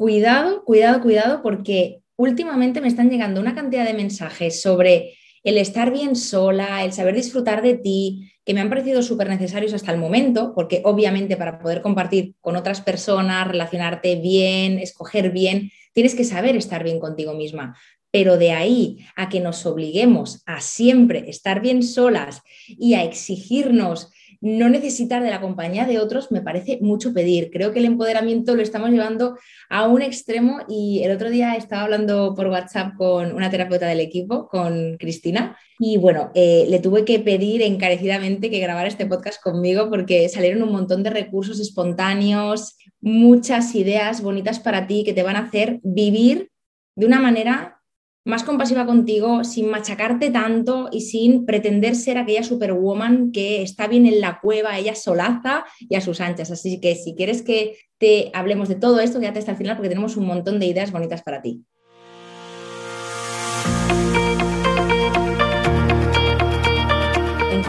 cuidado, cuidado, cuidado, porque últimamente me están llegando una cantidad de mensajes sobre el estar bien sola, el saber disfrutar de ti, que me han parecido súper necesarios hasta el momento, porque obviamente para poder compartir con otras personas, relacionarte bien, escoger bien, tienes que saber estar bien contigo misma. Pero de ahí a que nos obliguemos a siempre estar bien solas y a exigirnos no necesitar de la compañía de otros me parece mucho pedir. Creo que el empoderamiento lo estamos llevando a un extremo y el otro día estaba hablando por WhatsApp con una terapeuta del equipo, con Cristina, y bueno, eh, le tuve que pedir encarecidamente que grabara este podcast conmigo porque salieron un montón de recursos espontáneos, muchas ideas bonitas para ti que te van a hacer vivir de una manera más compasiva contigo, sin machacarte tanto y sin pretender ser aquella superwoman que está bien en la cueva, ella solaza y a sus anchas. Así que si quieres que te hablemos de todo esto, quédate hasta el final porque tenemos un montón de ideas bonitas para ti.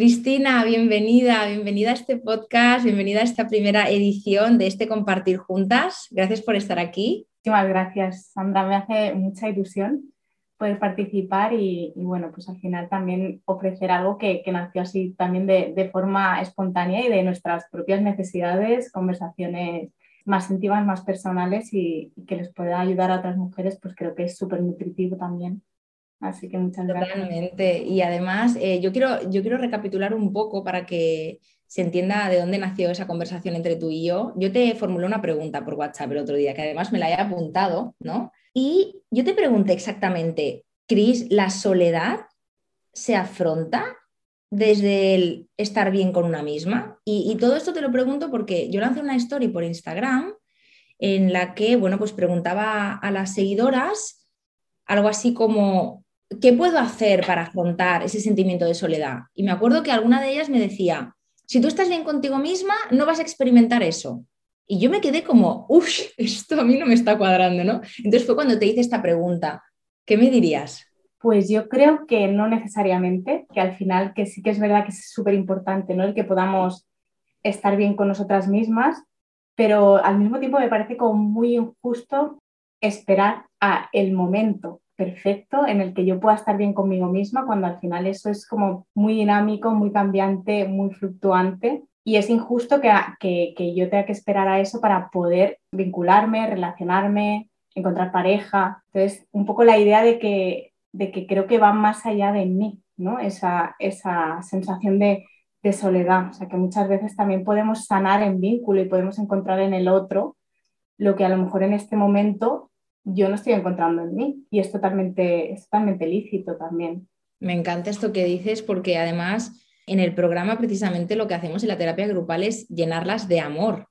Cristina, bienvenida, bienvenida a este podcast, bienvenida a esta primera edición de este Compartir Juntas. Gracias por estar aquí. Muchísimas gracias, Sandra. Me hace mucha ilusión poder participar y, bueno, pues al final también ofrecer algo que, nació así también de, forma espontánea y de nuestras propias necesidades, conversaciones más íntimas, más personales y, y que les pueda ayudar a otras mujeres, pues creo que es súper nutritivo también. Así que muchas gracias. Totalmente. Y además, eh, yo, quiero, yo quiero recapitular un poco para que se entienda de dónde nació esa conversación entre tú y yo. Yo te formulé una pregunta por WhatsApp el otro día, que además me la he apuntado, ¿no? Y yo te pregunté exactamente, Cris, ¿la soledad se afronta desde el estar bien con una misma? Y, y todo esto te lo pregunto porque yo lancé una story por Instagram en la que, bueno, pues preguntaba a las seguidoras algo así como, ¿qué puedo hacer para afrontar ese sentimiento de soledad? Y me acuerdo que alguna de ellas me decía, si tú estás bien contigo misma, no vas a experimentar eso. Y yo me quedé como, uff, esto a mí no me está cuadrando, ¿no? Entonces fue cuando te hice esta pregunta, ¿qué me dirías? Pues yo creo que no necesariamente, que al final que sí que es verdad que es súper importante, ¿no? El que podamos estar bien con nosotras mismas, pero al mismo tiempo me parece como muy injusto esperar a el momento perfecto en el que yo pueda estar bien conmigo misma, cuando al final eso es como muy dinámico, muy cambiante, muy fluctuante. Y es injusto que, que, yo tenga que esperar a eso para poder vincularme, relacionarme, encontrar pareja. Entonces, un poco la idea de que, de que creo que va más allá de mí, ¿no? Esa, esa sensación de, de soledad. O sea, que muchas veces también podemos sanar en vínculo y podemos encontrar en el otro lo que a lo mejor en este momento yo no estoy encontrando en mí y es totalmente, es totalmente lícito también. Me encanta esto que dices porque además en el programa precisamente lo que hacemos en la terapia grupal es llenarlas de amor,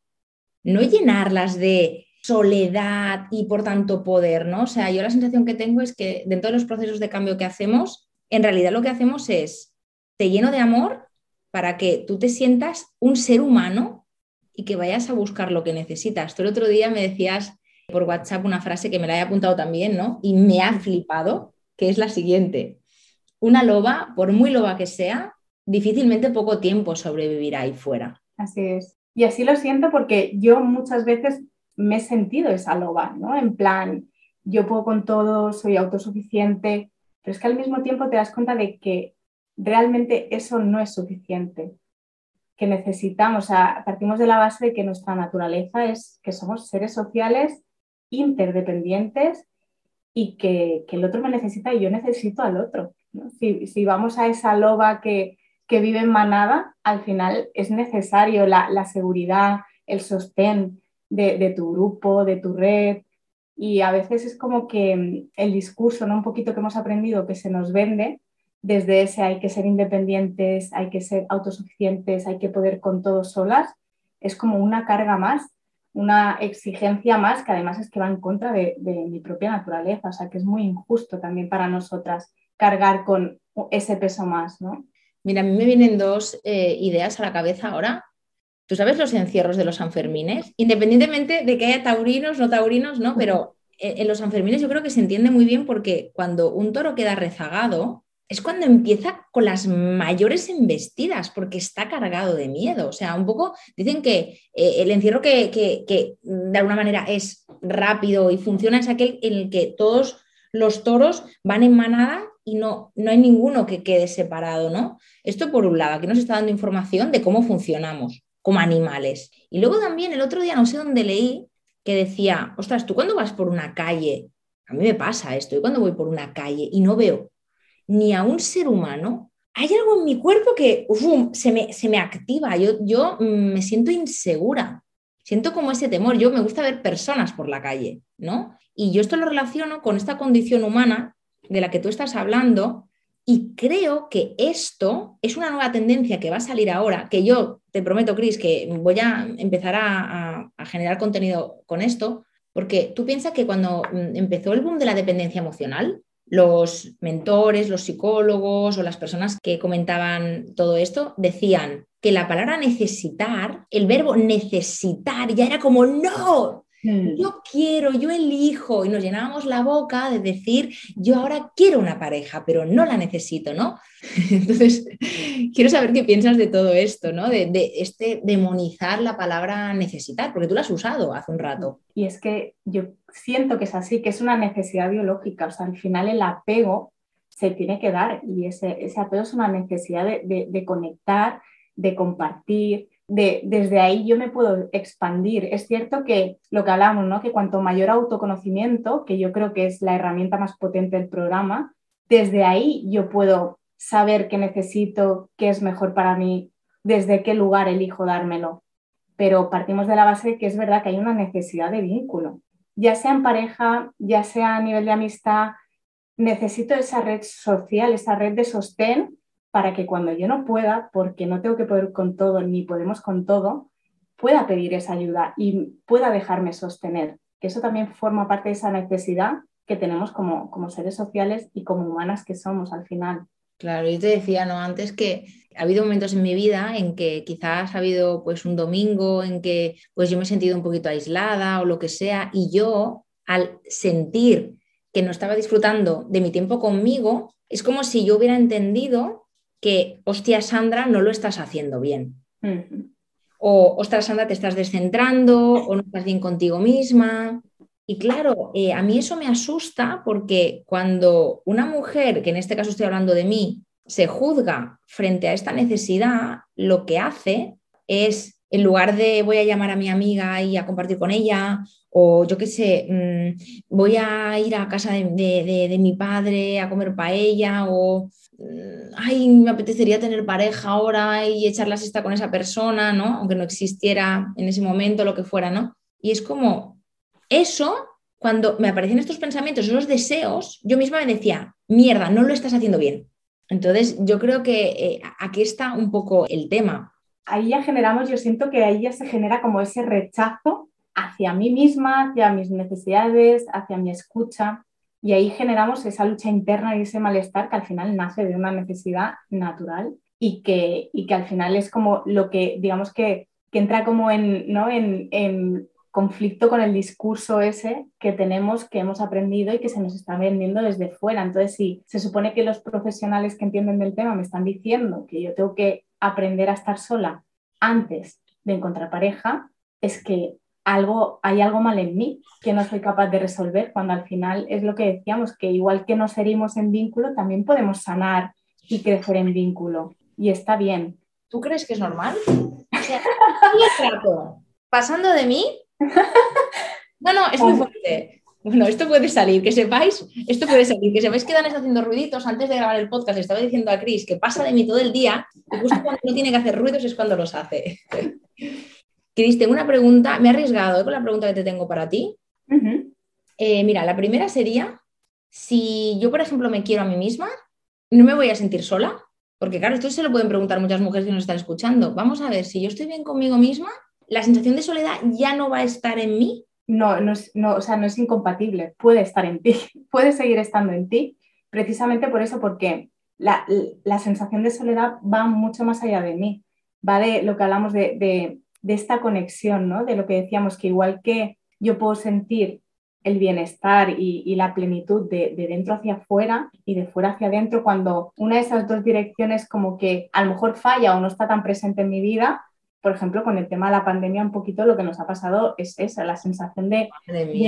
no llenarlas de soledad y por tanto poder, ¿no? O sea, yo la sensación que tengo es que dentro de los procesos de cambio que hacemos, en realidad lo que hacemos es te lleno de amor para que tú te sientas un ser humano y que vayas a buscar lo que necesitas. Tú el otro día me decías por WhatsApp una frase que me la he apuntado también, ¿no? Y me ha flipado, que es la siguiente. Una loba, por muy loba que sea, difícilmente poco tiempo sobrevivirá ahí fuera. Así es. Y así lo siento porque yo muchas veces me he sentido esa loba, ¿no? En plan, yo puedo con todo, soy autosuficiente, pero es que al mismo tiempo te das cuenta de que realmente eso no es suficiente, que necesitamos, o sea, partimos de la base de que nuestra naturaleza es que somos seres sociales interdependientes y que, el otro me necesita y yo necesito al otro. Si, vamos a esa loba que, vive en manada, al final es necesario la, seguridad, el sostén de, tu grupo, de tu red. Y a veces es como que mm, el discurso, ¿no? un poquito que hemos aprendido, que se nos vende, desde ese hay que ser independientes, hay que ser autosuficientes, hay que poder con todo solas, es como una carga más una exigencia más que además es que va en contra de, mi propia naturaleza, o sea que es muy injusto también para nosotras cargar con ese peso más, ¿no? Mira, a mí me vienen dos eh, ideas a la cabeza ahora. ¿Tú sabes los encierros de los Sanfermines? Independientemente de que haya taurinos, no taurinos, ¿no? Pero eh, en los Sanfermines yo creo que se entiende muy bien porque cuando un toro queda rezagado, es cuando empieza con las mayores embestidas, porque está cargado de miedo. O sea, un poco dicen que eh, el encierro que, de alguna manera es rápido y funciona es aquel en el que todos los toros van en manada y no, no hay ninguno que quede separado, ¿no? Esto por un lado, aquí nos está dando información de cómo funcionamos como animales. Y luego también el otro día, no sé dónde leí, que decía, ostras, tú cuando vas por una calle, a mí me pasa esto, yo cuando voy por una calle y no veo ni a un ser humano, hay algo en mi cuerpo que se, me, se, me, activa, yo, yo mm, me siento insegura, siento como ese temor, yo me gusta ver personas por la calle, ¿no? Y yo esto lo relaciono con esta condición humana de la que tú estás hablando y creo que esto es una nueva tendencia que va a salir ahora, que yo te prometo, Cris, que voy a empezar a, generar contenido con esto, porque tú piensas que cuando mm, empezó el boom de la dependencia emocional, los mentores, los psicólogos o las personas que comentaban todo esto decían que la palabra necesitar, el verbo necesitar ya era como no, Mm. Yo quiero, yo elijo y nos llenábamos la boca de decir, yo ahora quiero una pareja, pero no la necesito, ¿no? Entonces, quiero saber qué piensas de todo esto, ¿no? De, este demonizar la palabra necesitar, porque tú la has usado hace un rato. Y es que yo siento que es así, que es una necesidad biológica, o sea, al final el apego se tiene que dar y ese, apego es una necesidad de, de conectar, de compartir, desde ahí yo me puedo expandir. Es cierto que lo que hablamos, ¿no? que cuanto mayor autoconocimiento, que yo creo que es la herramienta más potente del programa, desde ahí yo puedo saber qué necesito, qué es mejor para mí, desde qué lugar elijo dármelo. Pero partimos de la base de que es verdad que hay una necesidad de vínculo, ya sea en pareja, ya sea a nivel de amistad, necesito esa red social, esa red de sostén para que cuando yo no pueda, porque no tengo que poder con todo ni podemos con todo, pueda pedir esa ayuda y pueda dejarme sostener. Que eso también forma parte de esa necesidad que tenemos como, como seres sociales y como humanas que somos al final. Claro, yo te decía ¿no? antes que ha habido momentos en mi vida en que quizás ha habido pues un domingo en que pues yo me he sentido un poquito aislada o lo que sea y yo al sentir que no estaba disfrutando de mi tiempo conmigo, es como si yo hubiera entendido que, hostia, Sandra, no lo estás haciendo bien. O, ostras, Sandra, te estás descentrando o no estás bien contigo misma. Y claro, eh, a mí eso me asusta porque cuando una mujer, que en este caso estoy hablando de mí, se juzga frente a esta necesidad, lo que hace es, en lugar de voy a llamar a mi amiga y a compartir con ella, o yo qué sé, mm, voy a ir a casa de, de mi padre a comer paella, o Mm, ay, me apetecería tener pareja ahora y echar la siesta con esa persona, ¿no? Aunque no existiera en ese momento lo que fuera, ¿no? Y es como eso, cuando me aparecían estos pensamientos, esos deseos, yo misma me decía, mierda, no lo estás haciendo bien. Entonces, yo creo que eh, aquí está un poco el tema. Ahí ya generamos, yo siento que ahí ya se genera como ese rechazo hacia mí misma, hacia mis necesidades, hacia mi escucha. Y ahí generamos esa lucha interna y ese malestar que al final nace de una necesidad natural y que, y que al final es como lo que, digamos que, que entra como en, ¿no? en, en conflicto con el discurso ese que tenemos, que hemos aprendido y que se nos está vendiendo desde fuera. Entonces, si se supone que los profesionales que entienden del tema me están diciendo que yo tengo que aprender a estar sola antes de encontrar pareja, es que algo, hay algo mal en mí que no soy capaz de resolver, cuando al final es lo que decíamos, que igual que nos herimos en vínculo, también podemos sanar y crecer en vínculo. Y está bien. ¿Tú crees que es normal? O sea, pasando de mí. No, no, es muy fuerte. Bueno, esto puede salir, que sepáis, esto puede salir, que sepáis que Dan está haciendo ruiditos antes de grabar el podcast. Estaba diciendo a Chris que pasa de mí todo el día y justo cuando no tiene que hacer ruidos es cuando los hace. Cris, tengo una pregunta, me he arriesgado con la pregunta que te tengo para ti. Eh, mira, la primera sería, si yo, por ejemplo, me quiero a mí misma, no me voy a sentir sola, porque claro, esto se lo pueden preguntar muchas mujeres que nos están escuchando. Vamos a ver, si yo estoy bien conmigo misma, la sensación de soledad ya no va a estar en mí. No, no, no, o sea, no es incompatible, puede estar en ti, puede seguir estando en ti, precisamente por eso, porque la, sensación de soledad va mucho más allá de mí, va de lo que hablamos de, esta conexión, ¿no? De lo que decíamos, que igual que yo puedo sentir el bienestar y, la plenitud de, de, dentro hacia afuera y de fuera hacia adentro, cuando una de esas dos direcciones como que a lo mejor falla o no está tan presente en mi vida, por ejemplo, con el tema de la pandemia, un poquito lo que nos ha pasado es esa, la sensación de,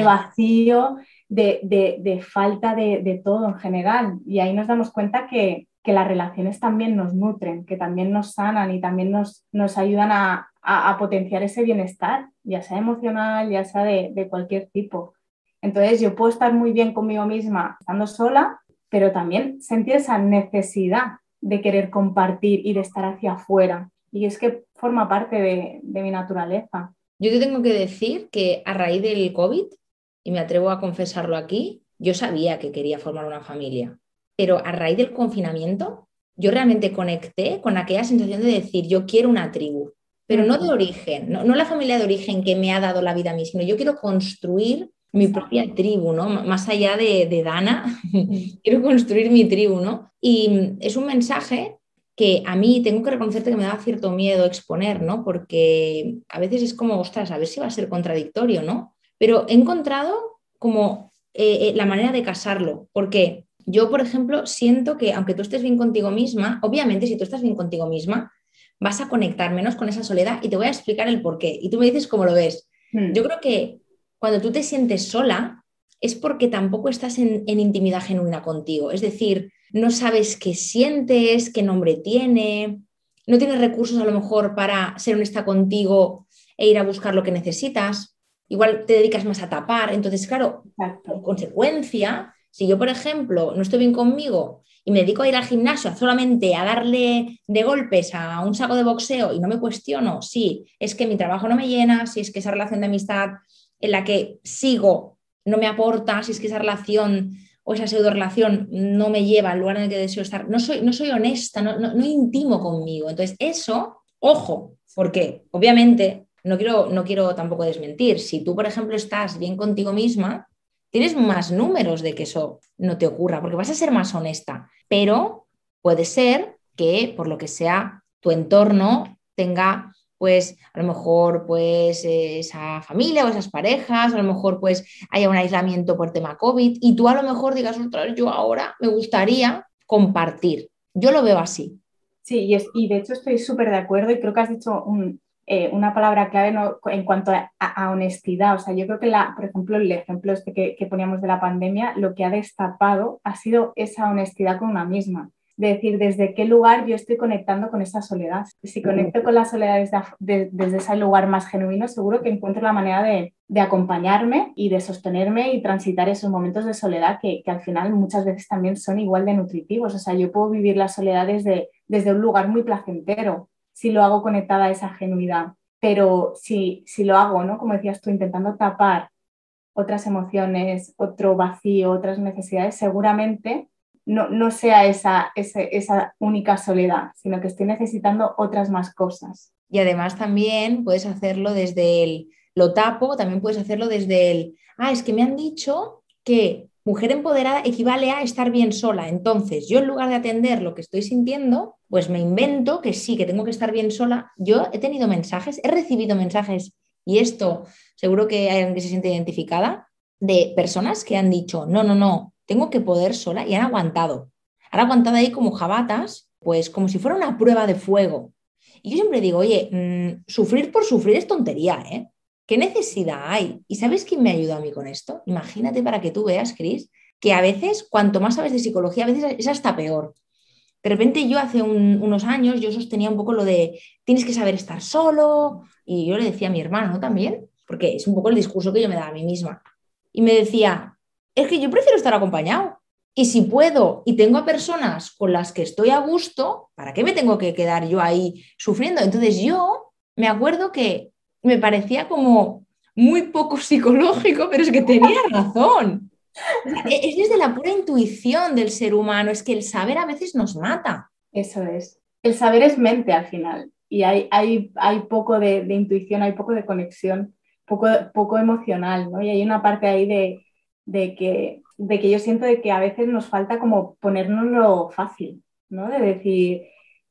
vacío, de, falta de, todo en general. Y ahí nos damos cuenta que, las relaciones también nos nutren, que también nos sanan y también nos, nos ayudan a, potenciar ese bienestar, ya sea emocional, ya sea de, cualquier tipo. Entonces yo puedo estar muy bien conmigo misma estando sola, pero también sentir esa necesidad de querer compartir y de estar hacia afuera. Y es que forma parte de, mi naturaleza. Yo te tengo que decir que a raíz del COVID, y me atrevo a confesarlo aquí, yo sabía que quería formar una familia, pero a raíz del confinamiento, yo realmente conecté con aquella sensación de decir, yo quiero una tribu, pero no de origen, no, la familia de origen que me ha dado la vida a mí, sino yo quiero construir mi propia tribu, ¿no? Más allá de, de Dana, quiero construir mi tribu, ¿no? Y es un mensaje que a mí tengo que reconocerte que me da cierto miedo exponer, ¿no? Porque a veces es como, ostras, a ver si va a ser contradictorio, ¿no? Pero he encontrado como eh, eh, la manera de casarlo, porque yo, por ejemplo, siento que aunque tú estés bien contigo misma, obviamente si tú estás bien contigo misma, vas a conectar menos con esa soledad y te voy a explicar el por qué. Y tú me dices cómo lo ves. Hmm. Yo creo que cuando tú te sientes sola es porque tampoco estás en intimidad genuina contigo. Es decir, no sabes qué sientes, qué nombre tiene, no tienes recursos a lo mejor para ser honesta contigo e ir a buscar lo que necesitas. Igual te dedicas más a tapar. Entonces, claro, en consecuencia, si yo, por ejemplo, no estoy bien conmigo y me dedico a ir al gimnasio solamente a darle de golpes a un saco de boxeo y no me cuestiono si es que mi trabajo no me llena, si es que esa relación de amistad en la que sigo no me aporta, si es que esa relación o esa pseudo relación no me lleva al lugar en el que deseo estar, no soy, no soy honesta, no, no, intimo conmigo. Entonces, eso, ojo, porque obviamente no quiero, no quiero tampoco desmentir, si tú, por ejemplo, estás bien contigo misma, tienes más números de que eso no te ocurra, porque vas a ser más honesta, pero puede ser que por lo que sea tu entorno tenga pues a lo mejor pues esa familia o esas parejas, a lo mejor pues haya un aislamiento por tema COVID y tú a lo mejor digas, otra vez yo ahora me gustaría compartir. Yo lo veo así. Sí, y, es, y de hecho estoy súper de acuerdo y creo que has dicho eh, una palabra clave en cuanto a, honestidad. O sea, yo creo que, la, por ejemplo, el ejemplo este que, que poníamos de la pandemia, lo que ha destapado ha sido esa honestidad con una misma de decir desde qué lugar yo estoy conectando con esa soledad. Si conecto con la soledad desde, desde ese lugar más genuino, seguro que encuentro la manera de, acompañarme y de sostenerme y transitar esos momentos de soledad que, al final muchas veces también son igual de nutritivos. O sea, yo puedo vivir la soledad desde, desde un lugar muy placentero si lo hago conectada a esa genuidad. Pero si, si lo hago, ¿no? Como decías tú, intentando tapar otras emociones, otro vacío, otras necesidades, seguramente no, sea esa, esa única soledad, sino que estoy necesitando otras más cosas. Y además también puedes hacerlo desde el lo tapo, también puedes hacerlo desde el, ah, es que me han dicho que mujer empoderada equivale a estar bien sola. Entonces, yo en lugar de atender lo que estoy sintiendo, pues me invento que sí, que tengo que estar bien sola. Yo he tenido mensajes, he recibido mensajes, y esto seguro que hay alguien que se siente identificada, de personas que han dicho, no, no, no, tengo que poder sola y han aguantado. Han aguantado ahí como jabatas, pues como si fuera una prueba de fuego. Y yo siempre digo, oye, mm, sufrir por sufrir es tontería, ¿eh? ¿Qué necesidad hay? ¿Y sabes quién me ayuda a mí con esto? Imagínate para que tú veas, Cris, que a veces, cuanto más sabes de psicología, a veces es hasta peor. De repente yo hace unos años yo sostenía un poco lo de tienes que saber estar solo y yo le decía a mi hermano también, porque es un poco el discurso que yo me daba a mí misma. Y me decía, es que yo prefiero estar acompañado. Y si puedo y tengo a personas con las que estoy a gusto, ¿para qué me tengo que quedar yo ahí sufriendo? Entonces yo me acuerdo que me parecía como muy poco psicológico, pero es que tenía razón. Es desde la pura intuición del ser humano, es que el saber a veces nos mata. Eso es. El saber es mente al final. y hay, hay, hay poco de, de, intuición, hay poco de conexión, poco, poco emocional, ¿no? Y hay una parte ahí de, de, que, de que yo siento de que a veces nos falta como ponernoslo fácil, ¿no? De decir,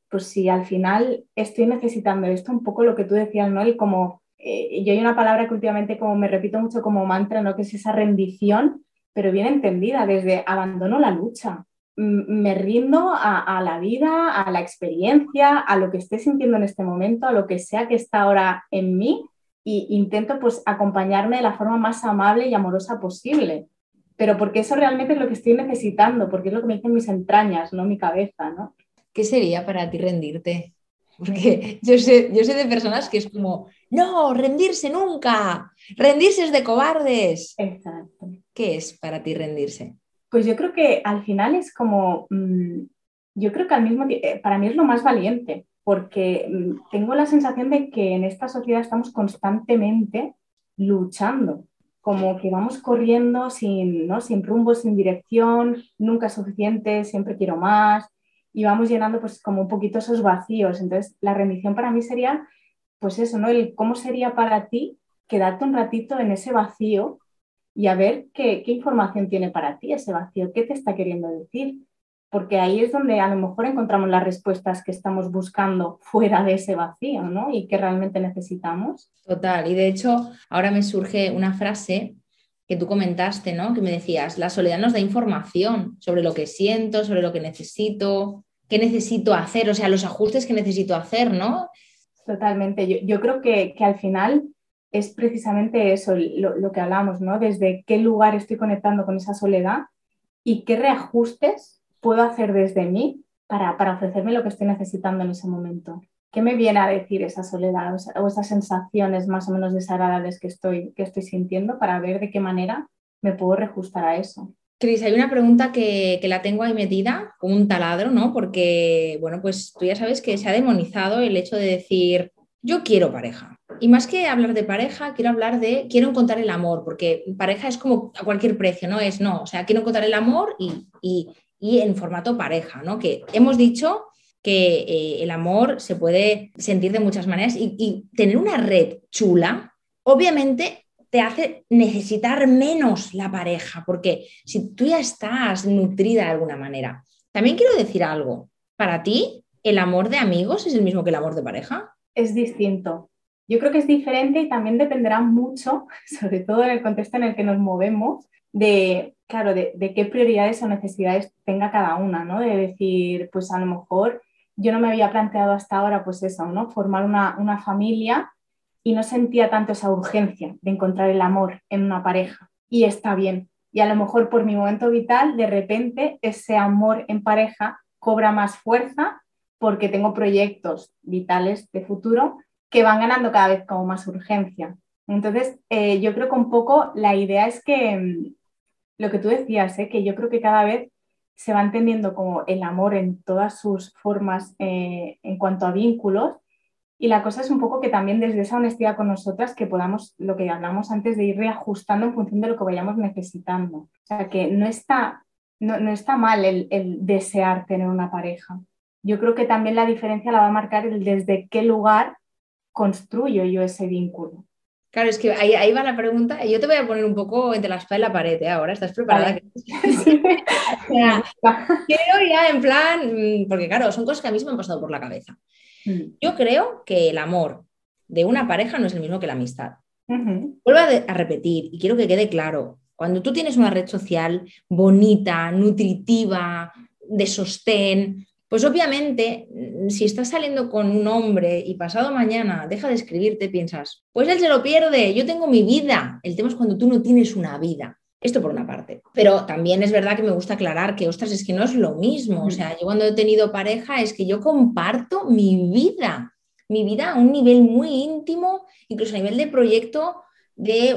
pues si al final estoy necesitando esto, un poco lo que tú decías, ¿no? El como, eh, yo hay una palabra que últimamente como me repito mucho como mantra, ¿no? Que es esa rendición, pero bien entendida, desde abandono la lucha, me rindo a, la vida, a la experiencia, a lo que esté sintiendo en este momento, a lo que sea que está ahora en mí e intento pues acompañarme de la forma más amable y amorosa posible. Pero porque eso realmente es lo que estoy necesitando, porque es lo que me dicen mis entrañas, no mi cabeza, ¿no? ¿Qué sería para ti rendirte? Porque yo sé, yo sé de personas que es como, no, rendirse nunca, rendirse es de cobardes. Exacto. ¿Qué es para ti rendirse? Pues yo creo que al final es como, mm, yo creo que al mismo tiempo, eh, para mí es lo más valiente, porque mm, tengo la sensación de que en esta sociedad estamos constantemente luchando, como que vamos corriendo sin, ¿no? sin rumbo, sin dirección, nunca es suficiente, siempre quiero más, y vamos llenando pues como un poquito esos vacíos. Entonces, la rendición para mí sería, pues eso, ¿no? El cómo sería para ti quedarte un ratito en ese vacío y a ver qué, información tiene para ti ese vacío, qué te está queriendo decir, porque ahí es donde a lo mejor encontramos las respuestas que estamos buscando fuera de ese vacío, ¿no? Y que realmente necesitamos. Total, y de hecho ahora me surge una frase que tú comentaste, ¿no? Que me decías, la soledad nos da información sobre lo que siento, sobre lo que necesito, qué necesito hacer, o sea, los ajustes que necesito hacer, ¿no? Totalmente, yo, yo creo que, que al final es precisamente eso, lo, que hablamos, ¿no? Desde qué lugar estoy conectando con esa soledad y qué reajustes puedo hacer desde mí para, para ofrecerme lo que estoy necesitando en ese momento. ¿Qué me viene a decir esa soledad o esas sensaciones más o menos desagradables que estoy, que estoy sintiendo para ver de qué manera me puedo reajustar a eso? Cris, hay una pregunta que, que, la tengo ahí metida, como un taladro, ¿no? Porque, bueno, pues tú ya sabes que se ha demonizado el hecho de decir, yo quiero pareja. Y más que hablar de pareja, quiero hablar de, quiero encontrar el amor, porque pareja es como a cualquier precio, ¿no? Es no, o sea, quiero encontrar el amor y, y, en formato pareja, ¿no? Que hemos dicho que eh, el amor se puede sentir de muchas maneras y, y tener una red chula, obviamente te hace necesitar menos la pareja, porque si tú ya estás nutrida de alguna manera. También quiero decir algo, para ti, ¿el amor de amigos es el mismo que el amor de pareja? es distinto. Yo creo que es diferente y también dependerá mucho, sobre todo en el contexto en el que nos movemos, de, claro, de, qué prioridades o necesidades tenga cada una, ¿no? De decir, pues a lo mejor yo no me había planteado hasta ahora, pues eso, ¿no? Formar una, una familia y no sentía tanto esa urgencia de encontrar el amor en una pareja. Y está bien. Y a lo mejor por mi momento vital, de repente, ese amor en pareja cobra más fuerza porque tengo proyectos vitales de futuro que van ganando cada vez como más urgencia. Entonces, eh, yo creo que un poco la idea es que mm, lo que tú decías, ¿eh? que yo creo que cada vez se va entendiendo como el amor en todas sus formas eh, en cuanto a vínculos. Y la cosa es un poco que también desde esa honestidad con nosotras que podamos, lo que hablamos antes, de ir reajustando en función de lo que vayamos necesitando. O sea, que no está, no, está mal el, el desear tener una pareja yo creo que también la diferencia la va a marcar el desde qué lugar construyo yo ese vínculo. Claro, es que ahí, va la pregunta. Yo te voy a poner un poco entre la espada y la pared ¿eh? ahora. ¿Estás preparada? creo ya en plan, mm, porque claro, son cosas que a mí me han pasado por la cabeza. Mm. Yo creo que el amor de una pareja no es el mismo que la amistad. Vuelvo a, repetir y quiero que quede claro. Cuando tú tienes una red social bonita, nutritiva, de sostén, pues obviamente, mm, si estás saliendo con un hombre y pasado mañana deja de escribirte, piensas, pues él se lo pierde, yo tengo mi vida. El tema es cuando tú no tienes una vida. Esto por una parte. Pero también es verdad que me gusta aclarar que, ostras, es que no es lo mismo. O sea, yo cuando he tenido pareja es que yo comparto mi vida, mi vida a un nivel muy íntimo, incluso a nivel de proyecto, de,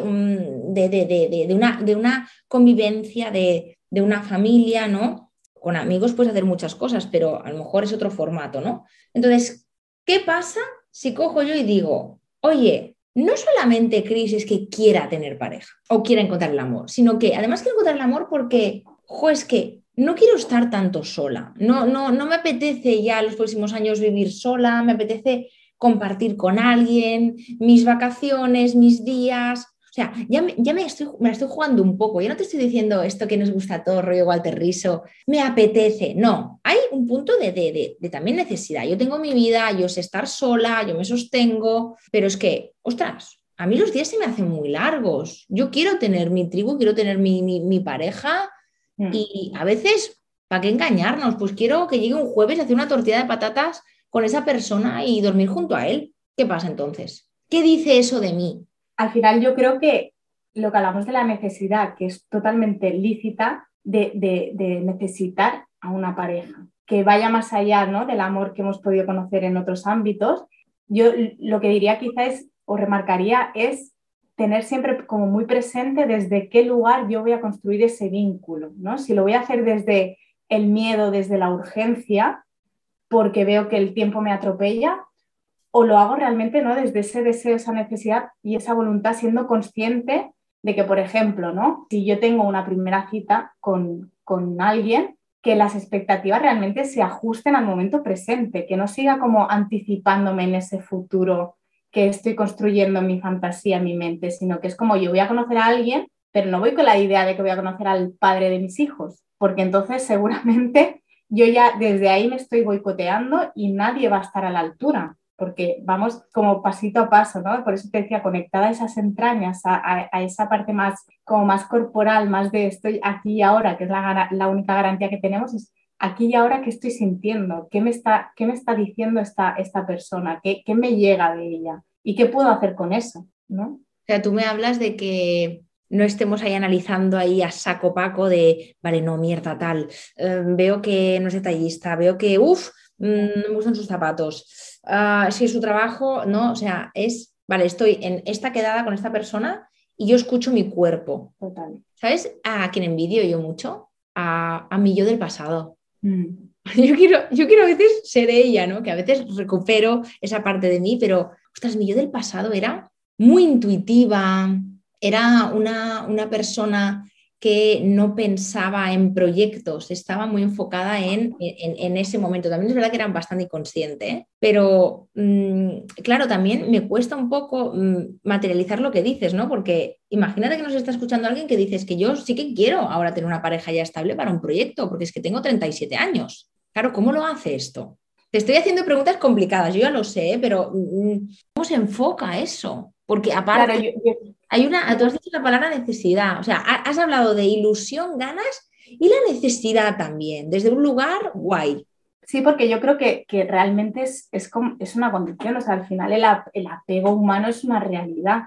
de, una, de una, convivencia, de, de una familia, ¿no? Con amigos puedes hacer muchas cosas, pero a lo mejor es otro formato, ¿no? Entonces, ¿qué pasa si cojo yo y digo, oye, no solamente Cris es que quiera tener pareja o quiera encontrar el amor, sino que además quiero encontrar el amor porque, jo, es que no quiero estar tanto sola, no, no, no me apetece ya los próximos años vivir sola, me apetece compartir con alguien, mis vacaciones, mis días. O sea, ya, me, ya me, estoy, me la estoy jugando un poco. Ya no te estoy diciendo esto que nos gusta a todos, rollo Walter Riso, me apetece. No, hay un punto de, de, de, también necesidad. Yo tengo mi vida, yo sé estar sola, yo me sostengo, pero es que, ostras, a mí los días se me hacen muy largos. Yo quiero tener mi tribu, quiero tener mi, mi, mi pareja mm. y a veces, ¿para qué engañarnos? Pues quiero que llegue un jueves a hacer una tortilla de patatas con esa persona y dormir junto a él. ¿Qué pasa entonces? ¿Qué dice eso de mí? Al final yo creo que lo que hablamos de la necesidad, que es totalmente lícita, de, necesitar a una pareja, que vaya más allá ¿no? del amor que hemos podido conocer en otros ámbitos. Yo lo que diría quizá es o remarcaría es tener siempre como muy presente desde qué lugar yo voy a construir ese vínculo, ¿no? Si lo voy a hacer desde el miedo, desde la urgencia, porque veo que el tiempo me atropella, o lo hago realmente ¿no? desde ese deseo, esa necesidad y esa voluntad, siendo consciente de que, por ejemplo, ¿no? si yo tengo una primera cita con, con alguien, que las expectativas realmente se ajusten al momento presente, que no siga como anticipándome en ese futuro que estoy construyendo mi fantasía, mi mente, sino que es como yo voy a conocer a alguien, pero no voy con la idea de que voy a conocer al padre de mis hijos, porque entonces seguramente yo ya desde ahí me estoy boicoteando y nadie va a estar a la altura, porque vamos como pasito a paso, ¿no? Por eso te decía, conectada a esas entrañas, a, esa parte más, como más corporal, más de estoy aquí y ahora, que es la, única garantía que tenemos, es aquí y ahora qué estoy sintiendo, qué me está, qué me está diciendo esta, esta persona, ¿Qué, qué me llega de ella y qué puedo hacer con eso, ¿no? O sea, tú me hablas de que no estemos ahí analizando ahí a saco paco de, vale, no, mierda, tal, em, veo que no es detallista, veo que, uff, no me gustan sus zapatos, uh, si es su trabajo, no, o sea, es, vale, estoy en esta quedada con esta persona y yo escucho mi cuerpo. Total. ¿Sabes a quién envidio yo mucho? A, a mi yo del pasado. Mm. Yo, quiero, yo quiero a veces ser ella, ¿no? Que a veces recupero esa parte de mí, pero, ostras, mi yo del pasado era muy intuitiva, era una, una persona que no pensaba en proyectos, estaba muy enfocada en, en, ese momento. También es verdad que era bastante inconsciente, ¿eh? pero mm, claro, también me cuesta un poco mm, materializar lo que dices, ¿no? Porque imagínate que nos está escuchando alguien que dices que yo sí que quiero ahora tener una pareja ya estable para un proyecto, porque es que tengo 37 años. Claro, ¿cómo lo hace esto? Te estoy haciendo preguntas complicadas, yo ya lo sé, pero mm, ¿cómo se enfoca eso? Porque aparte, hay una, tú has dicho la palabra necesidad, o sea, has hablado de ilusión, ganas y la necesidad también, desde un lugar guay. Sí, porque yo creo que, que realmente es, es, es, una condición, o sea, al final el, el, apego humano es una realidad.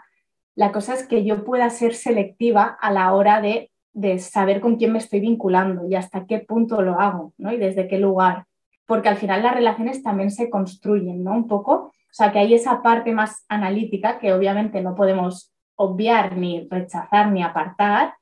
La cosa es que yo pueda ser selectiva a la hora de, de, saber con quién me estoy vinculando y hasta qué punto lo hago, ¿no? Y desde qué lugar. Porque al final las relaciones también se construyen, ¿no? Un poco, o sea, que hay esa parte más analítica que obviamente no podemos obviar, ni rechazar, ni apartar,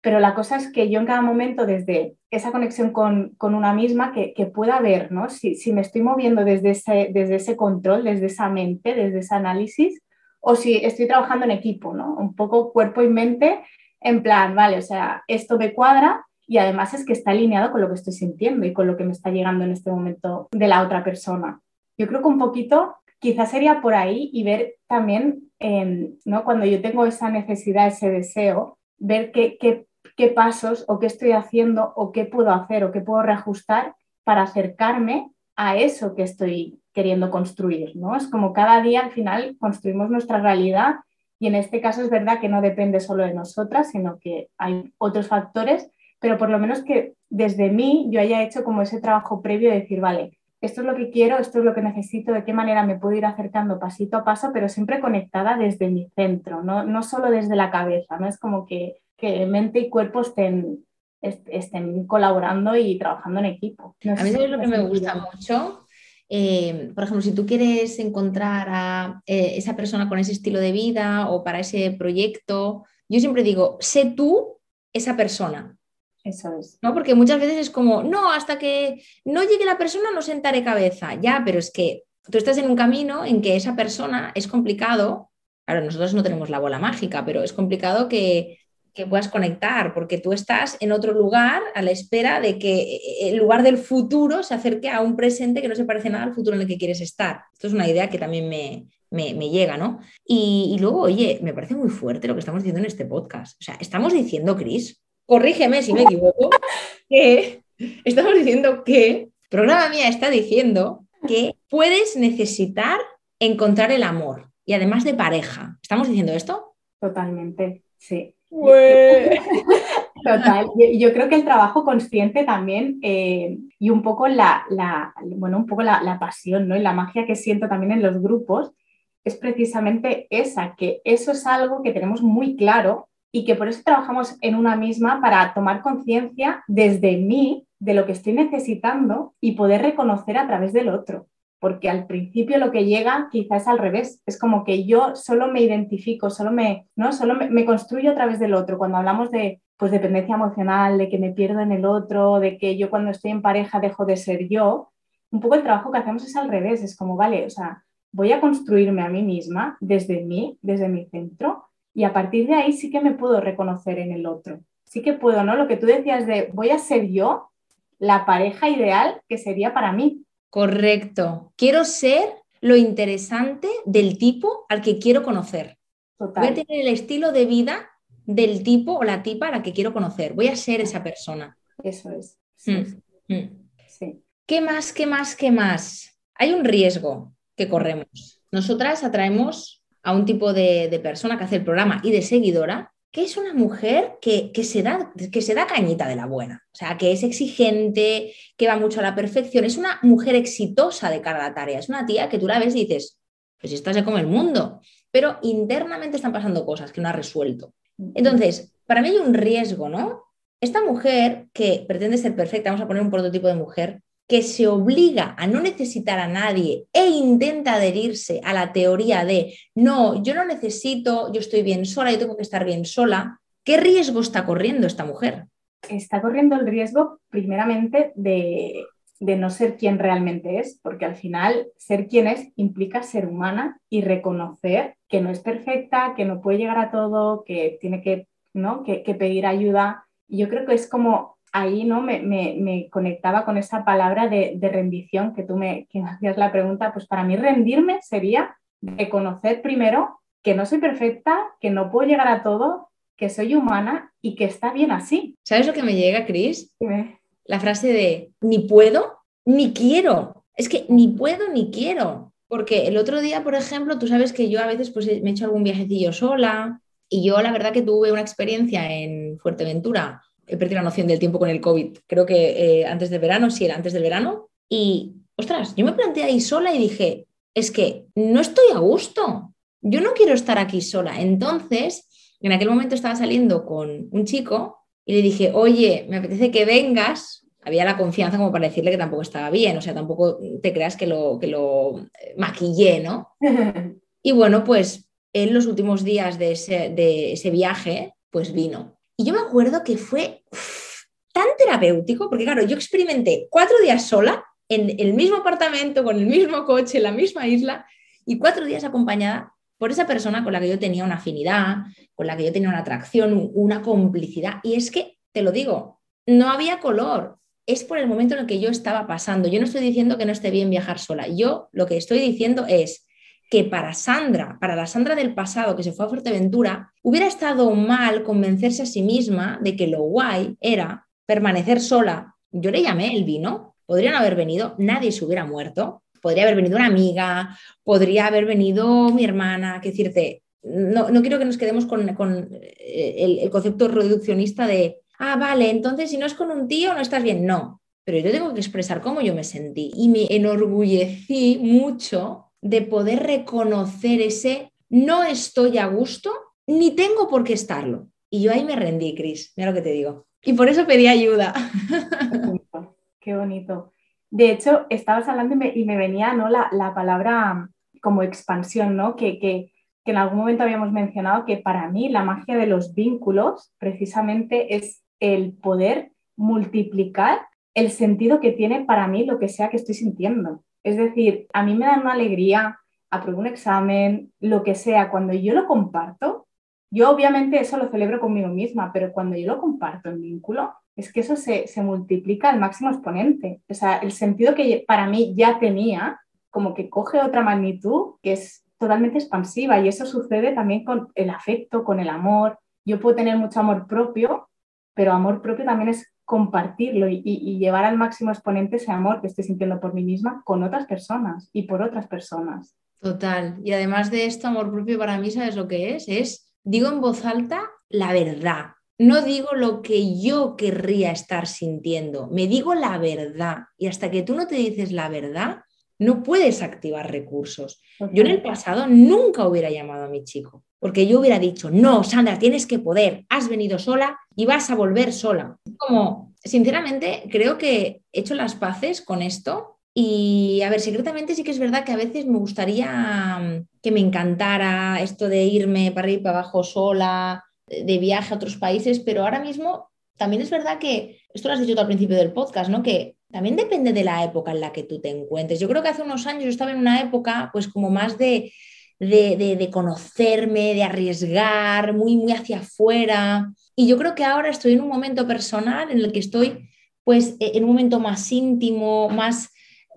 pero la cosa es que yo en cada momento, desde esa conexión con, una misma, que, pueda ver, ¿no? Si, me estoy moviendo desde ese, desde ese control, desde esa mente, desde ese análisis, o si estoy trabajando en equipo, ¿no? Un poco cuerpo y mente, en plan, vale, o sea, esto me cuadra y además es que está alineado con lo que estoy sintiendo y con lo que me está llegando en este momento de la otra persona. Yo creo que un poquito quizás sería por ahí y ver también, ¿no? cuando yo tengo esa necesidad, ese deseo, ver qué, qué, qué, pasos o qué estoy haciendo o qué puedo hacer o qué puedo reajustar para acercarme a eso que estoy queriendo construir. ¿no? Es como cada día al final construimos nuestra realidad y en este caso es verdad que no depende solo de nosotras, sino que hay otros factores, pero por lo menos que desde mí yo haya hecho como ese trabajo previo de decir, vale, esto es lo que quiero, esto es lo que necesito, de qué manera me puedo ir acercando pasito a paso, pero siempre conectada desde mi centro, no, no solo desde la cabeza, no es como que, que mente y cuerpo estén, estén colaborando y trabajando en equipo. a mí es lo que me gusta mucho. Eh, por ejemplo, si tú quieres encontrar a eh, esa persona con ese estilo de vida o para ese proyecto, yo siempre digo, sé tú esa persona, eso es. ¿no? Porque muchas veces es como, no, hasta que no llegue la persona no sentaré cabeza. Ya, pero es que tú estás en un camino en que esa persona es complicado. Claro, nosotros no tenemos la bola mágica, pero es complicado que, que puedas conectar, porque tú estás en otro lugar a la espera de que eh, el lugar del futuro se acerque a un presente que no se parece nada al futuro en el que quieres estar. Esto es una idea que también me, me, llega, ¿no? Y, y, luego, oye, me parece muy fuerte lo que estamos diciendo en este podcast. O sea, estamos diciendo, Cris, corrígeme si me equivoco, que estamos diciendo que, programa mía está diciendo que puedes necesitar encontrar el amor y además de pareja. ¿Estamos diciendo esto? Totalmente, sí. Total. Yo, creo que el trabajo consciente también eh, y un poco la, bueno, un poco la, pasión ¿no? y la magia que siento también en los grupos es precisamente esa, que eso es algo que tenemos muy claro y que por eso trabajamos en una misma para tomar conciencia desde mí de lo que estoy necesitando y poder reconocer a través del otro porque al principio lo que llega quizás es al revés, es como que yo solo me identifico, solo me, ¿no? solo me, construyo a través del otro. Cuando hablamos de pues, dependencia emocional, de que me pierdo en el otro, de que yo cuando estoy en pareja dejo de ser yo, un poco el trabajo que hacemos es al revés, es como, vale, o sea, voy a construirme a mí misma desde mí, desde mi centro, y a partir de ahí sí que me puedo reconocer en el otro. Sí que puedo, ¿no? Lo que tú decías de voy a ser yo la pareja ideal que sería para mí, Correcto. Quiero ser lo interesante del tipo al que quiero conocer. Voy a tener el estilo de vida del tipo o la tipa a la que quiero conocer. Voy a ser esa persona. Eso es. Mm, mm. Sí. ¿Qué más, qué más, qué más? Hay un riesgo que corremos. Nosotras atraemos a un tipo de, de persona que hace el programa y de seguidora que es una mujer que, se da, que se da cañita de la buena, o sea, que es exigente, que va mucho a la perfección, es una mujer exitosa de cada tarea, es una tía que tú la ves y dices, pues esta se come el mundo, pero internamente están pasando cosas que no ha resuelto. Entonces, para mí hay un riesgo, ¿no? Esta mujer que pretende ser perfecta, vamos a poner un prototipo de mujer, que se obliga a no necesitar a nadie e intenta adherirse a la teoría de, no, yo no necesito, yo estoy bien sola, yo tengo que estar bien sola, ¿qué riesgo está corriendo esta mujer? Está corriendo el riesgo primeramente de, no ser quien realmente es, porque al final ser quien es implica ser humana y reconocer que no es perfecta, que no puede llegar a todo, que tiene que, ¿no? que, que pedir ayuda. Y yo creo que es como ahí ¿no? me, conectaba con esa palabra de, rendición que tú me, que hacías la pregunta, pues para mí rendirme sería reconocer primero que no soy perfecta, que no puedo llegar a todo, que soy humana y que está bien así. ¿Sabes lo que me llega, Cris? La frase de ni puedo ni quiero. Es que ni puedo ni quiero. Porque el otro día, por ejemplo, tú sabes que yo a veces pues, me he hecho algún viajecillo sola y yo la verdad que tuve una experiencia en Fuerteventura he perdido la noción del tiempo con el COVID. Creo que eh, antes del verano, sí, era antes del verano. Y, ostras, yo me planteé ahí sola y dije, es que no estoy a gusto. Yo no quiero estar aquí sola. Entonces, en aquel momento estaba saliendo con un chico y le dije, oye, me apetece que vengas. Había la confianza como para decirle que tampoco estaba bien, o sea, tampoco te creas que lo, que lo eh, maquillé, ¿no? y bueno, pues en los últimos días de ese, de ese viaje, pues vino. Y yo me acuerdo que fue tan terapéutico, porque claro, yo experimenté cuatro días sola en el mismo apartamento, con el mismo coche, en la misma isla, y cuatro días acompañada por esa persona con la que yo tenía una afinidad, con la que yo tenía una atracción, una complicidad. Y es que, te lo digo, no había color. Es por el momento en el que yo estaba pasando. Yo no estoy diciendo que no esté bien viajar sola. Yo lo que estoy diciendo es, que para Sandra, para la Sandra del pasado que se fue a Fuerteventura, hubiera estado mal convencerse a sí misma de que lo guay era permanecer sola. Yo le llamé el vino, podrían haber venido, nadie se hubiera muerto, podría haber venido una amiga, podría haber venido mi hermana, que decirte, no, quiero que nos quedemos con, eh, el, el concepto reduccionista de, ah, vale, entonces si no es con un tío no estás bien, no, pero yo tengo que expresar cómo yo me sentí y me enorgullecí mucho de poder reconocer ese no estoy a gusto ni tengo por qué estarlo. Y yo ahí me rendí, Cris, mira lo que te digo. Y por eso pedí ayuda. Qué bonito. De hecho, estabas hablando y me, venía ¿no? la, palabra como expansión, ¿no? Que, que, que, en algún momento habíamos mencionado que para mí la magia de los vínculos precisamente es el poder multiplicar el sentido que tiene para mí lo que sea que estoy sintiendo. Es decir, a mí me da una alegría, apruebo un examen, lo que sea, cuando yo lo comparto, Yo obviamente eso lo celebro conmigo misma, pero cuando yo lo comparto en vínculo, es que eso se, se multiplica al máximo exponente. O sea, el sentido que para mí ya tenía, como que coge otra magnitud que es totalmente expansiva y eso sucede también con el afecto, con el amor. Yo puedo tener mucho amor propio, pero amor propio también es compartirlo y, llevar al máximo exponente ese amor que estoy sintiendo por mí misma con otras personas y por otras personas. Total. Y además de esto, amor propio para mí, ¿sabes lo que es? Es, digo en voz alta, la verdad. No digo lo que yo querría estar sintiendo, me digo la verdad. Y hasta que tú no te dices la verdad, no puedes activar recursos. Yo en el pasado nunca hubiera llamado a mi chico, porque yo hubiera dicho, no, Sandra, tienes que poder, has venido sola y vas a volver sola. Como, sinceramente, creo que he hecho las paces con esto y, a ver, secretamente sí que es verdad que a veces me gustaría mm, que me encantara esto de irme para ir para abajo sola, de viaje a otros países, pero ahora mismo también es verdad que, esto lo has dicho tú al principio del podcast, ¿no? Que también depende de la época en la que tú te encuentres. Yo creo que hace unos años yo estaba en una época pues como más de, de, conocerme, de arriesgar, muy, muy hacia afuera. Y yo creo que ahora estoy en un momento personal en el que estoy pues e, en un momento más íntimo, más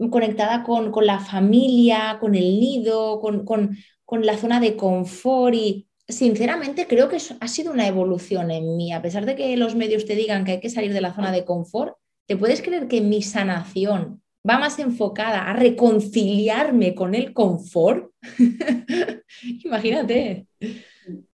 conectada con, con la familia, con el nido, con, con, con la zona de confort y sinceramente creo que ha sido una evolución en mí, a pesar de que los medios te digan que hay que salir de la zona de confort, ¿te puedes creer que mi sanación va más enfocada a reconciliarme con el confort? Imagínate.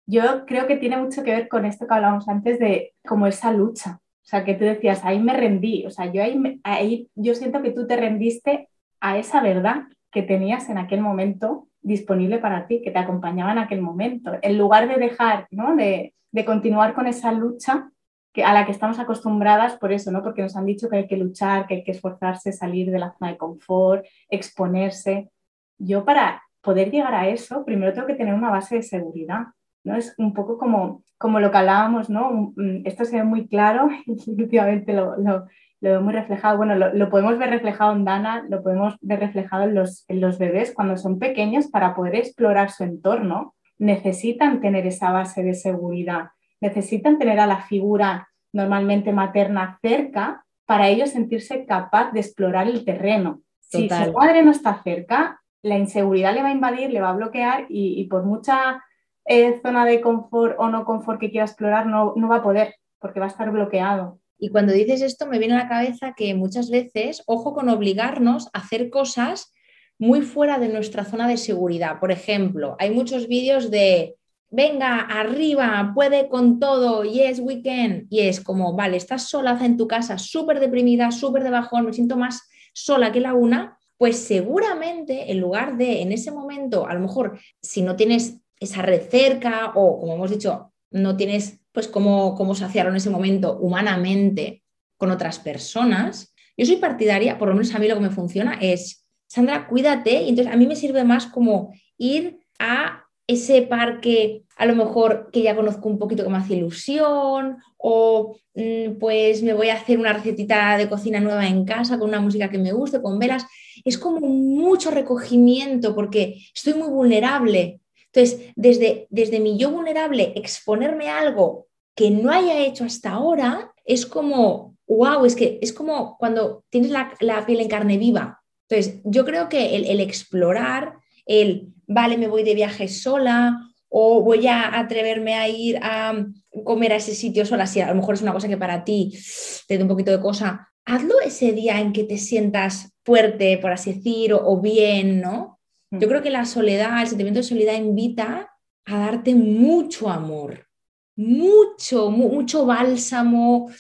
Yo creo que tiene mucho que ver con esto que hablábamos antes de como esa lucha. O sea, que tú decías, ahí me rendí. O sea, yo ahí, ahí yo siento que tú te rendiste a esa verdad que tenías en aquel momento disponible para ti, que te acompañaba en aquel momento. En lugar de dejar, ¿no? de, de continuar con esa lucha que, a la que estamos acostumbradas por eso, ¿no? porque nos han dicho que hay que luchar, que hay que esforzarse, salir de la zona de confort, exponerse. Yo para poder llegar a eso, primero tengo que tener una base de seguridad. ¿no? Es un poco como, como lo que hablábamos, ¿no? esto se ve muy claro y últimamente lo, lo, lo veo muy reflejado. Bueno, lo, podemos ver reflejado en Dana, lo podemos ver reflejado en los, en los bebés cuando son pequeños para poder explorar su entorno. Necesitan tener esa base de seguridad, necesitan tener a la figura normalmente materna cerca para ellos sentirse capaz de explorar el terreno. Si su madre no está cerca, la inseguridad le va a invadir, le va a bloquear y, por mucha eh, zona de confort o no confort que quiera explorar, no, no va a poder porque va a estar bloqueado. Y cuando dices esto, me viene a la cabeza que muchas veces, ojo con obligarnos a hacer cosas muy fuera de nuestra zona de seguridad. Por ejemplo, hay muchos vídeos de, venga, arriba, puede con todo, yes, we can. Y es como, vale, estás sola en tu casa, súper deprimida, súper de bajón, me siento más sola que la una, pues seguramente en lugar de en ese momento, a lo mejor si no tienes esa red cerca o como hemos dicho, no tienes pues cómo, cómo en ese momento humanamente con otras personas. Yo soy partidaria, por lo menos a mí lo que me funciona es, Sandra, cuídate, y entonces a mí me sirve más como ir a ese parque a lo mejor que ya conozco un poquito que me hace ilusión o mm, pues me voy a hacer una recetita de cocina nueva en casa con una música que me guste, con velas. Es como mucho recogimiento porque estoy muy vulnerable entonces, desde, desde mi yo vulnerable, exponerme a algo que no haya hecho hasta ahora es como, wow, es que es como cuando tienes la, piel en carne viva. Entonces, yo creo que el, explorar, el, vale, me voy de viaje sola o voy a atreverme a ir a comer a ese sitio sola, si a lo mejor es una cosa que para ti te da un poquito de cosa, hazlo ese día en que te sientas fuerte, por así decir, o bien, ¿no? Yo creo que la soledad, el sentimiento de soledad invita a darte mucho amor, mucho, mucho bálsamo,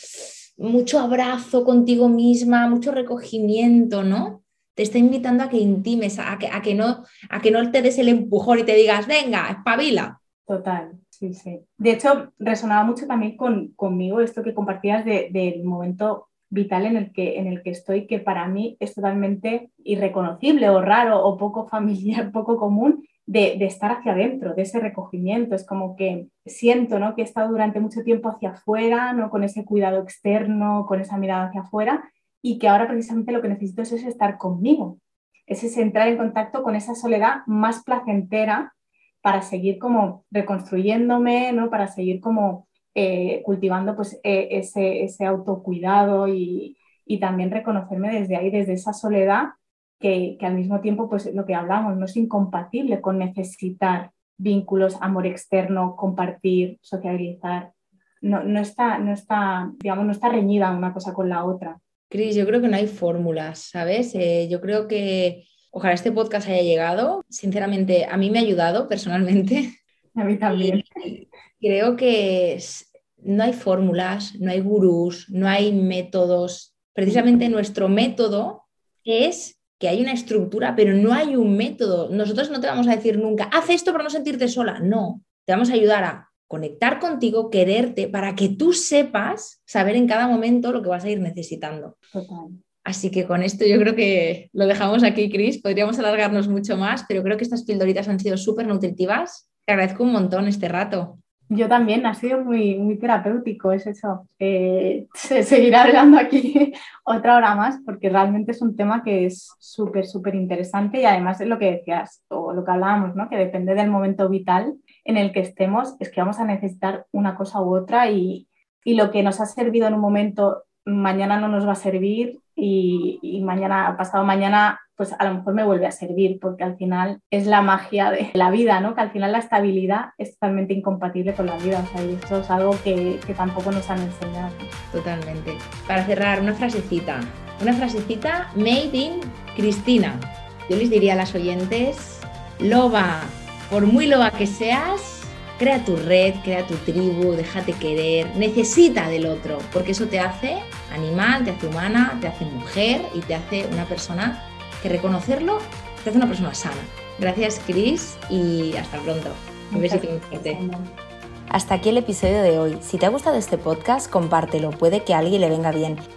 mucho abrazo contigo misma, mucho recogimiento, ¿no? Te está invitando a que intimes, a que, a que, no, a que no te des el empujón y te digas, venga, espabila. Total, sí, sí. De hecho, resonaba mucho también con, conmigo esto que compartías del momento vital en el, que, en el que estoy, que para mí es totalmente irreconocible o raro o poco familiar, poco común, de, estar hacia adentro, de ese recogimiento. Es como que siento ¿no? que he estado durante mucho tiempo hacia afuera, ¿no? con ese cuidado externo, con esa mirada hacia afuera, y que ahora precisamente lo que necesito es, estar conmigo, es ese entrar en contacto con esa soledad más placentera para seguir como reconstruyéndome, ¿no? Para seguir como eh, cultivando pues eh, ese, ese, autocuidado y, también reconocerme desde ahí, desde esa soledad que, que, al mismo tiempo pues lo que hablamos no es incompatible con necesitar vínculos, amor externo, compartir, sociabilizar. No, no, está, no, está, digamos, no está reñida una cosa con la otra. Cris, yo creo que no hay fórmulas, ¿sabes? Eh, yo creo que ojalá este podcast haya llegado. Sinceramente, a mí me ha ayudado personalmente. A mí también. creo que no hay fórmulas, no hay gurús, no hay métodos. Precisamente nuestro método es que hay una estructura, pero no hay un método. Nosotros no te vamos a decir nunca, haz esto para no sentirte sola. No, te vamos a ayudar a conectar contigo, quererte, para que tú sepas saber en cada momento lo que vas a ir necesitando. Así que con esto yo creo que lo dejamos aquí, Cris. Podríamos alargarnos mucho más, pero creo que estas pildoritas han sido súper nutritivas. Te agradezco un montón este rato. Yo también, ha sido muy, muy terapéutico, es eso. Eh, seguiré hablando aquí otra hora más porque realmente es un tema que es súper, súper interesante y además es lo que decías o lo que hablábamos, ¿no? que depende del momento vital en el que estemos, es que vamos a necesitar una cosa u otra y, y lo que nos ha servido en un momento mañana no nos va a servir y, y, mañana, pasado mañana, pues a lo mejor me vuelve a servir, porque al final es la magia de la vida, ¿no? Que al final la estabilidad es totalmente incompatible con la vida, o sea, y esto es algo que, que tampoco nos han enseñado. Totalmente. Para cerrar, una frasecita, una frasecita made in Cristina. Yo les diría a las oyentes, loba, por muy loba que seas, Crea tu red, crea tu tribu, déjate querer, necesita del otro, porque eso te hace animal, te hace humana, te hace mujer y te hace una persona que reconocerlo te hace una persona sana. Gracias, Chris, y hasta pronto. Un besito muy fuerte. Hasta aquí el episodio de hoy. Si te ha gustado este podcast, compártelo, puede que a alguien le venga bien.